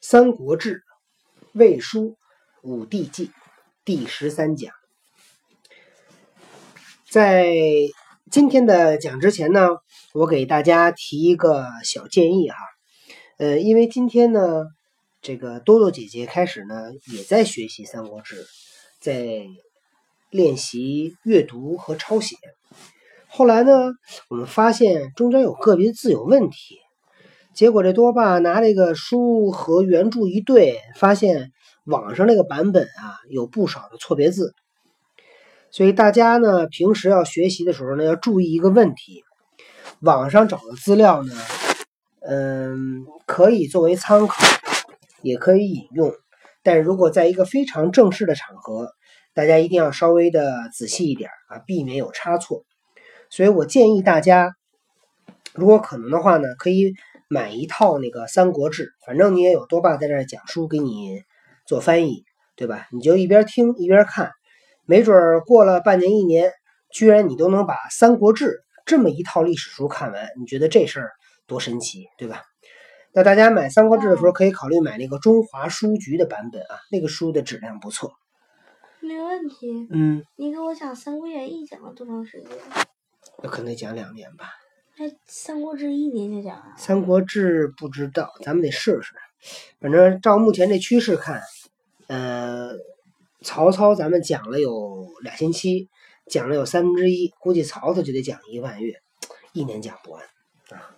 三国志·魏书·武帝纪第十三讲。在今天的讲之前呢，我给大家提一个小建议哈。呃，因为今天呢，这个多多姐姐开始呢也在学习《三国志》，在练习阅读和抄写。后来呢，我们发现中间有个别字有问题。结果这多爸拿这个书和原著一对，发现网上那个版本啊有不少的错别字，所以大家呢平时要学习的时候呢要注意一个问题：网上找的资料呢，嗯，可以作为参考，也可以引用，但如果在一个非常正式的场合，大家一定要稍微的仔细一点啊，避免有差错。所以我建议大家，如果可能的话呢，可以。买一套那个《三国志》，反正你也有多爸在这讲书，给你做翻译，对吧？你就一边听一边看，没准儿过了半年一年，居然你都能把《三国志》这么一套历史书看完，你觉得这事儿多神奇，对吧？那大家买《三国志》的时候，可以考虑买那个中华书局的版本啊，那个书的质量不错。没问题。嗯。你给我讲《三国演义》讲了多长时间？那可能讲两年吧。哎，《三国志》一年就讲完了。《三国志》不知道，咱们得试试。反正照目前这趋势看，呃，曹操咱们讲了有俩星期，讲了有三分之一，估计曹操就得讲一个半月，一年讲不完啊。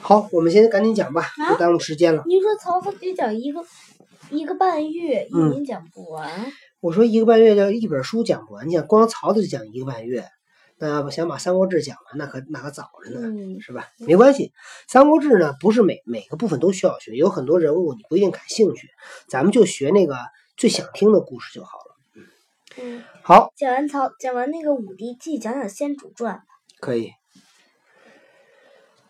好，我们先赶紧讲吧，不耽误时间了。你说曹操得讲一个一个半月，一年讲不完。我说一个半月就一本书讲不完，你想光曹操就讲一个半月。那想把《三国志》讲完，那可那可早着呢，是吧？没关系，《三国志》呢不是每每个部分都需要学，有很多人物你不一定感兴趣，咱们就学那个最想听的故事就好了。嗯，好，讲完曹，讲完那个武帝纪，讲讲先主传吧。可以。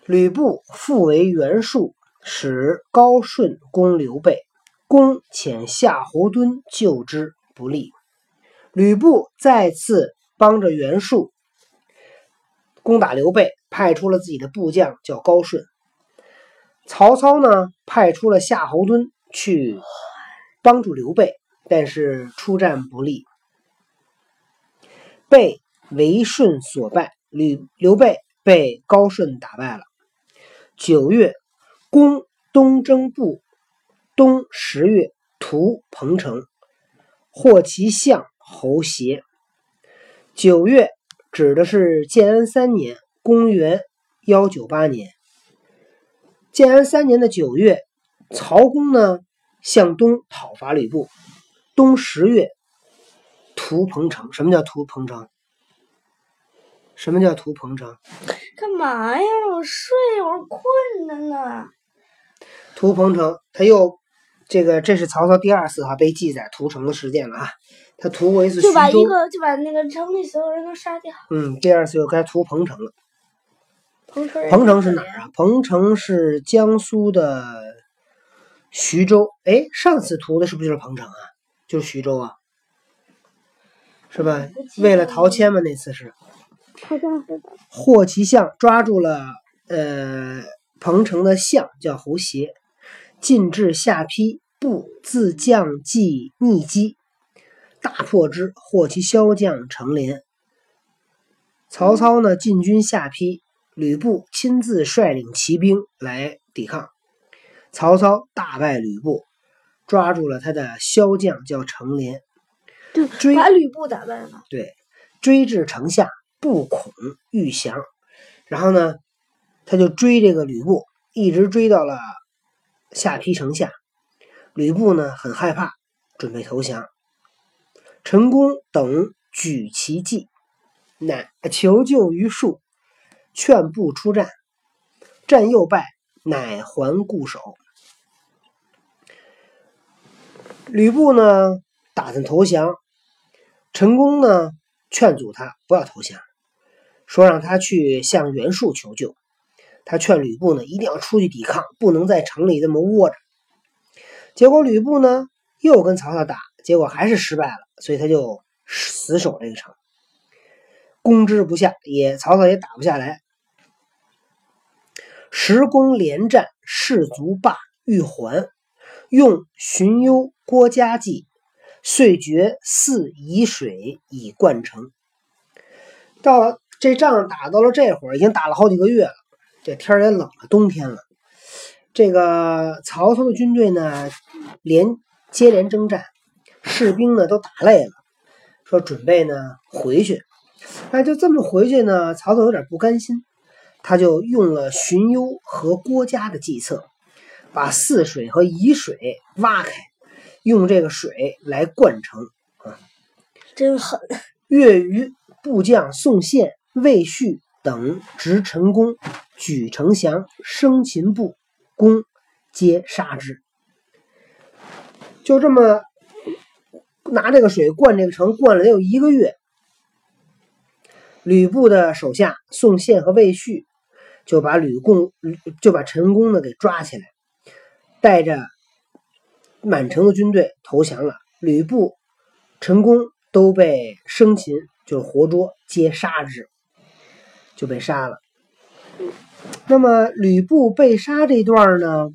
吕布复为袁术，使高顺攻刘备，公遣夏侯惇救之不利。吕布再次帮着袁术。攻打刘备，派出了自己的部将叫高顺。曹操呢，派出了夏侯惇去帮助刘备，但是出战不利，被韦顺所败。吕刘备被高顺打败了。九月，攻东征部，冬十月屠彭城，获其相侯协。九月。指的是建安三年，公元幺九八年。建安三年的九月，曹公呢向东讨伐吕布。冬十月，屠彭城。什么叫屠彭城？什么叫屠彭城？干嘛呀？我睡，会儿困着呢。屠彭城，他又这个，这是曹操第二次哈被记载屠城的事件了啊。他屠过一次就把一个就把那个城里所有人都杀掉。嗯，第二次又该屠彭城了。彭城彭城是哪儿啊？彭城是江苏的徐州。哎，上次屠的是不是就是彭城啊？就是徐州啊，是吧？为了陶谦嘛，那次是。好像是的。获其相，抓住了呃彭城的相，叫侯协，进至下邳，不自将计逆击。大破之，获其骁将成连。曹操呢，进军下邳，吕布亲自率领骑兵来抵抗。曹操大败吕布，抓住了他的骁将，叫成连。追把吕布打败了。对，追至城下，不恐欲降。然后呢，他就追这个吕布，一直追到了下邳城下。吕布呢，很害怕，准备投降。陈宫等举其计，乃求救于术，劝不出战。战又败，乃还固守。吕布呢，打算投降。陈宫呢，劝阻他不要投降，说让他去向袁术求救。他劝吕布呢，一定要出去抵抗，不能在城里这么窝着。结果吕布呢，又跟曹操打。结果还是失败了，所以他就死守这个城，攻之不下，也曹操也打不下来。十公连战，士卒罢，欲还，用荀攸、郭嘉计，遂决泗沂水以灌城。到了这仗打到了这会儿，已经打了好几个月了，这天也冷了，冬天了。这个曹操的军队呢，连接连征战，士兵呢都打累了，说准备呢回去。那就这么回去呢，曹操有点不甘心，他就用了荀攸和郭嘉的计策，把泗水和沂水挖开，用这个水来灌城啊，真狠！越余部将宋宪、魏续等执陈宫，举城降，生擒部。公皆杀之，就这么拿这个水灌这个城，灌了得有一个月。吕布的手下宋宪和魏续就把吕贡就把陈宫呢给抓起来，带着满城的军队投降了。吕布、陈宫都被生擒，就是活捉，皆杀之，就被杀了。那么吕布被杀这段呢，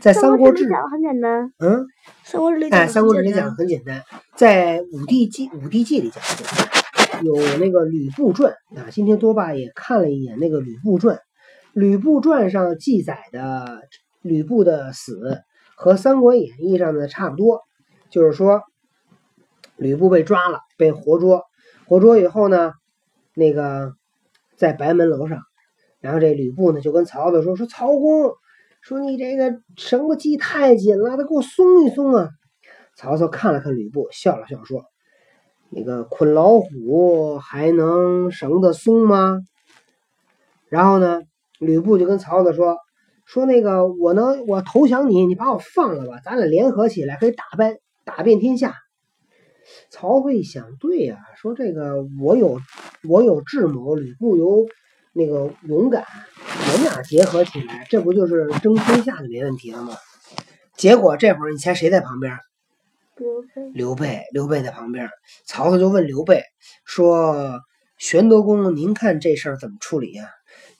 在《三国志》讲很简单。嗯，《三国志》里哎，《三国志》里讲的很简单，在《武帝纪》《武帝纪》里讲的，有那个《吕布传》啊。今天多爸也看了一眼那个《吕布传》，《吕布传》上记载的吕布的死和《三国演义》上的差不多，就是说吕布被抓了，被活捉，活捉以后呢，那个在白门楼上。然后这吕布呢就跟曹操说：“说曹公，说你这个绳子系太紧了，得给我松一松啊。”曹操看了看吕布，笑了笑说：“那个捆老虎还能绳子松吗？”然后呢，吕布就跟曹操说：“说那个我能我投降你，你把我放了吧，咱俩联合起来可以打败打遍天下。”曹操一想，对呀，说这个我有我有智谋，吕布有。那个勇敢，我们俩结合起来，这不就是争天下就没问题了吗？结果这会儿，你猜谁在旁边？刘备。刘备，刘备在旁边。曹操就问刘备说：“玄德公，您看这事儿怎么处理呀？”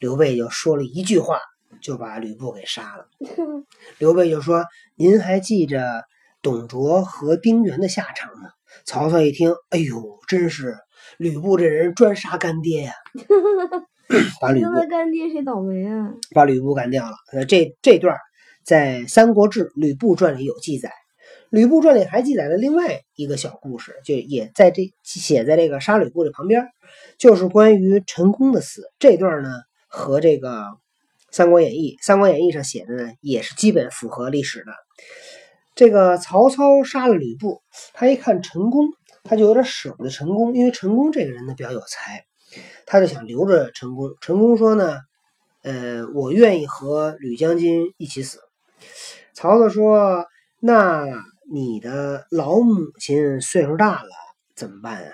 刘备就说了一句话，就把吕布给杀了。刘备就说：“您还记着董卓和丁原的下场吗？”曹操一听，哎呦，真是吕布这人专杀干爹呀！把吕布干爹谁倒霉啊？把吕布干掉了。呃，这这段在《三国志·吕布传》里有记载，《吕布传》里还记载了另外一个小故事，就也在这写在这个杀吕布的旁边，就是关于陈宫的死。这段呢和这个《三国演义》《三国演义》上写的呢也是基本符合历史的。这个曹操杀了吕布，他一看陈宫，他就有点舍不得陈宫，因为陈宫这个人呢比较有才。他就想留着陈宫。陈宫说呢，呃，我愿意和吕将军一起死。曹操说：“那你的老母亲岁数大了，怎么办啊？”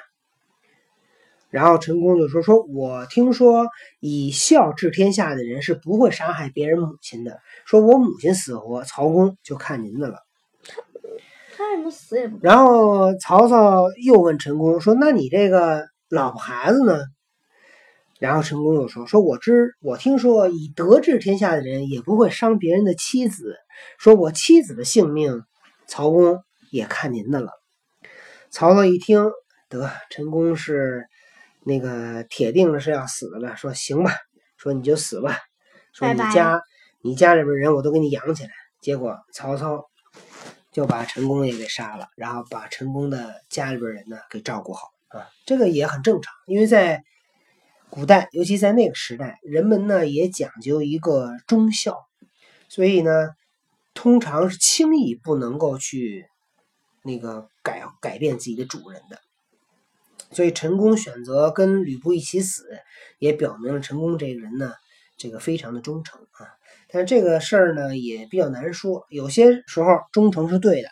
然后陈宫就说：“说我听说以孝治天下的人是不会杀害别人母亲的。说我母亲死活，曹公就看您的了。”他什么死也不。然后曹操又问陈宫说：“那你这个老婆孩子呢？”然后陈宫又说：“说我知我听说以德治天下的人也不会伤别人的妻子。说我妻子的性命，曹公也看您的了。”曹操一听，得陈宫是那个铁定了是要死的了，说行吧，说你就死吧，说你家你家里边人我都给你养起来。结果曹操就把陈宫也给杀了，然后把陈宫的家里边人呢给照顾好啊，这个也很正常，因为在。古代，尤其在那个时代，人们呢也讲究一个忠孝，所以呢，通常是轻易不能够去那个改改变自己的主人的。所以陈宫选择跟吕布一起死，也表明了陈宫这个人呢，这个非常的忠诚啊。但是这个事儿呢也比较难说，有些时候忠诚是对的，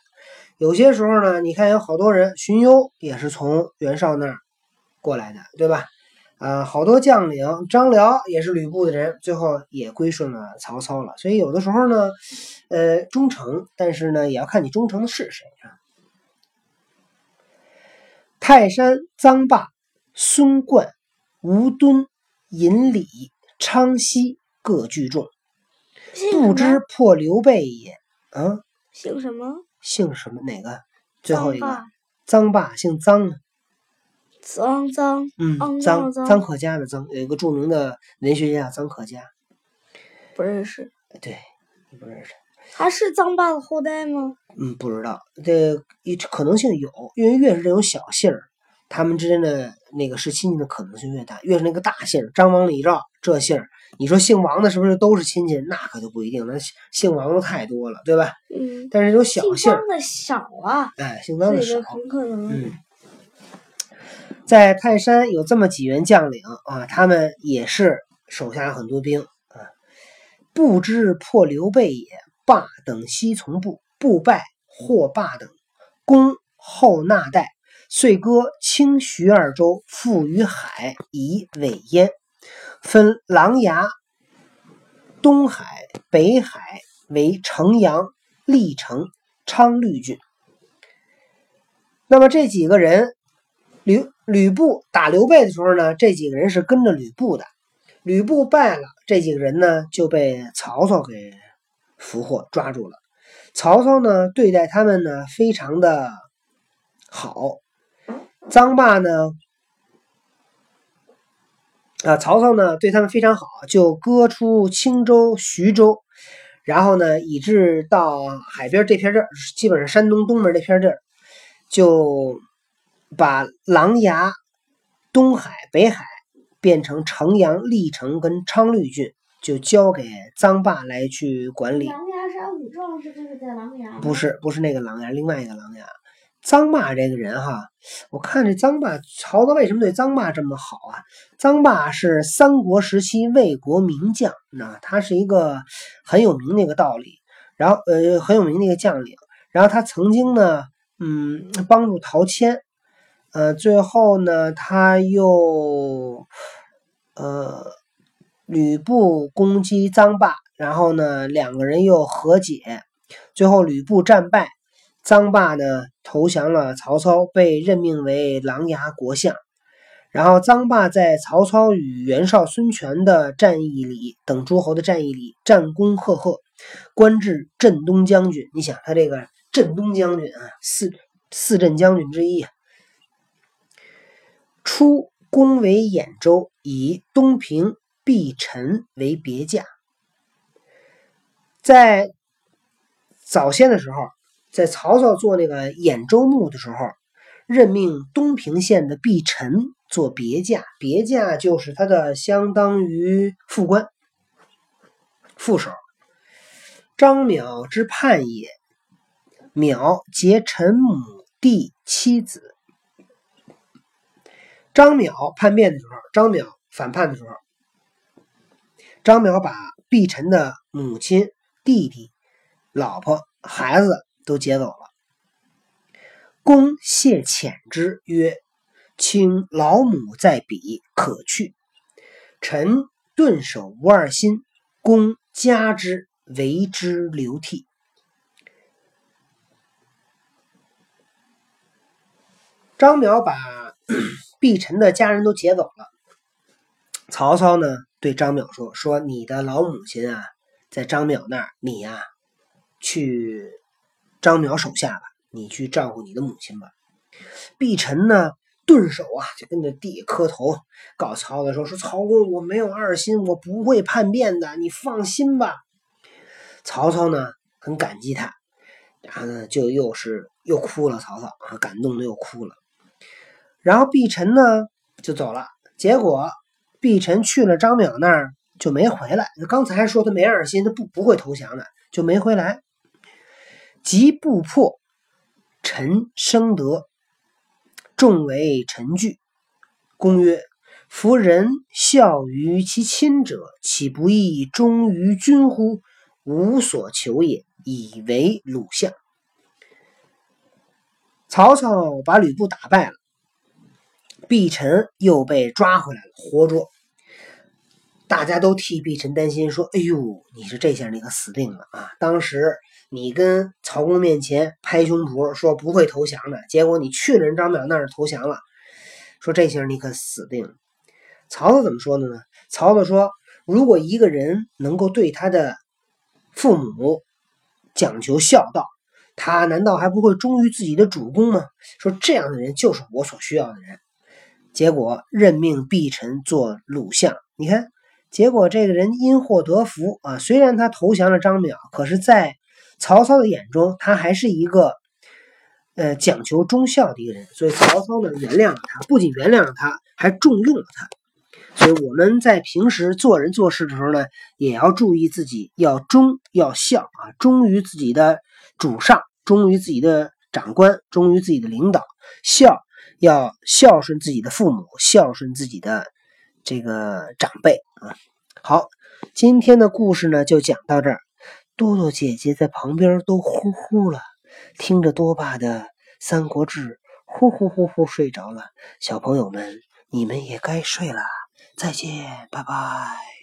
有些时候呢，你看有好多人，荀攸也是从袁绍那儿过来的，对吧？啊，好多将领，张辽也是吕布的人，最后也归顺了曹操了。所以有的时候呢，呃，忠诚，但是呢，也要看你忠诚的是谁啊。泰山、臧霸、孙贯、吴敦、尹礼、昌豨各聚众，不知破刘备也。啊，姓什么？姓什么？哪个？最后一个臧臧霸，姓臧，脏脏嗯，嗯臧臧臧可嘉的臧，有一个著名的文学家臧可嘉。不认识，对，你不认识？他是臧霸的后代吗？嗯，不知道，这一可能性有，因为越是这种小姓儿，他们之间的那个是亲戚的可能性越大。越是那个大姓儿，张王李赵这姓儿，你说姓王的是不是都是亲戚？那可就不一定，那姓王的太多了，对吧？嗯，但是这种小姓儿的少啊，哎，姓张的少。很可能。嗯，在泰山有这么几员将领啊，他们也是手下很多兵啊。不知破刘备也，霸等西从部，不败或霸等，攻后纳代，遂割清徐二州，复于海，以尾焉，分琅琊、东海、北海为城阳、历城、昌绿郡。那么这几个人，吕吕布打刘备的时候呢，这几个人是跟着吕布的。吕布败了，这几个人呢就被曹操给俘获抓住了。曹操呢对待他们呢非常的好。臧霸呢，啊，曹操呢对他们非常好，就割出青州、徐州，然后呢，以至到海边这片地儿，基本上山东东门这片地儿，就把琅琊、东海、北海变成城阳、历城跟昌绿郡，就交给臧霸来去管理。琅琊山五壮士就是在琅琊，不是不是那个琅琊，另外一个琅琊。臧霸这个人哈，我看这臧霸，曹操为什么对臧霸这么好啊？臧霸是三国时期魏国名将，那他是一个很有名的一个道理，然后呃很有名的一个将领，然后他曾经呢，嗯，帮助陶谦，呃，最后呢，他又呃吕布攻击臧霸，然后呢，两个人又和解，最后吕布战败。臧霸呢投降了曹操，被任命为琅琊国相。然后臧霸在曹操与袁绍、孙权的战役里，等诸侯的战役里战功赫赫，官至镇东将军。你想他这个镇东将军啊，四四镇将军之一。初攻为兖州，以东平毕陈为别驾。在早先的时候。在曹操做那个兖州牧的时候，任命东平县的毕陈做别驾，别驾就是他的相当于副官、副手。张邈之叛也，邈结陈母弟妻子。张邈叛变的时候，张邈反叛的时候，张邈把毕陈的母亲、弟弟、老婆、孩子。都劫走了。公谢遣之曰：“卿老母在彼，可去。”臣顿首无二心，公加之，为之流涕。张邈把毕晨的家人都劫走了。曹操呢，对张邈说：“说你的老母亲啊，在张邈那儿，你呀、去。”张邈手下吧，你去照顾你的母亲吧。毕晨呢，顿首啊，就跟着地磕头，告曹操说：“说曹公，我没有二心，我不会叛变的，你放心吧。”曹操呢，很感激他，然后呢，就又是又哭了。曹操啊，感动的又哭了。然后毕晨呢就走了，结果毕晨去了张邈那儿就没回来。刚才还说他没二心，他不不会投降的，就没回来。及不破，臣生得，众为臣惧。公曰：“夫人孝于其亲者，岂不亦忠于君乎？无所求也，以为鲁相。”曹操把吕布打败了，毕陈又被抓回来了，活捉。大家都替毕陈担心，说：“哎呦，你是这下你可死定了啊！当时。”你跟曹公面前拍胸脯说不会投降的，结果你去了人张淼那儿投降了，说这下你可死定了。曹操怎么说的呢？曹操说：如果一个人能够对他的父母讲求孝道，他难道还不会忠于自己的主公吗？说这样的人就是我所需要的人。结果任命毕臣做鲁相，你看，结果这个人因祸得福啊。虽然他投降了张邈，可是，在曹操的眼中，他还是一个呃讲求忠孝的一个人。所以曹操呢，原谅了他，不仅原谅了他，还重用了他。所以我们在平时做人做事的时候呢，也要注意自己要忠要孝啊，忠于自己的主上，忠于自己的长官，忠于自己的领导，孝。要孝顺自己的父母，孝顺自己的这个长辈啊。好，今天的故事呢就讲到这儿。多多姐姐在旁边都呼呼了，听着多爸的《三国志》，呼呼呼呼睡着了。小朋友们，你们也该睡了，再见，拜拜。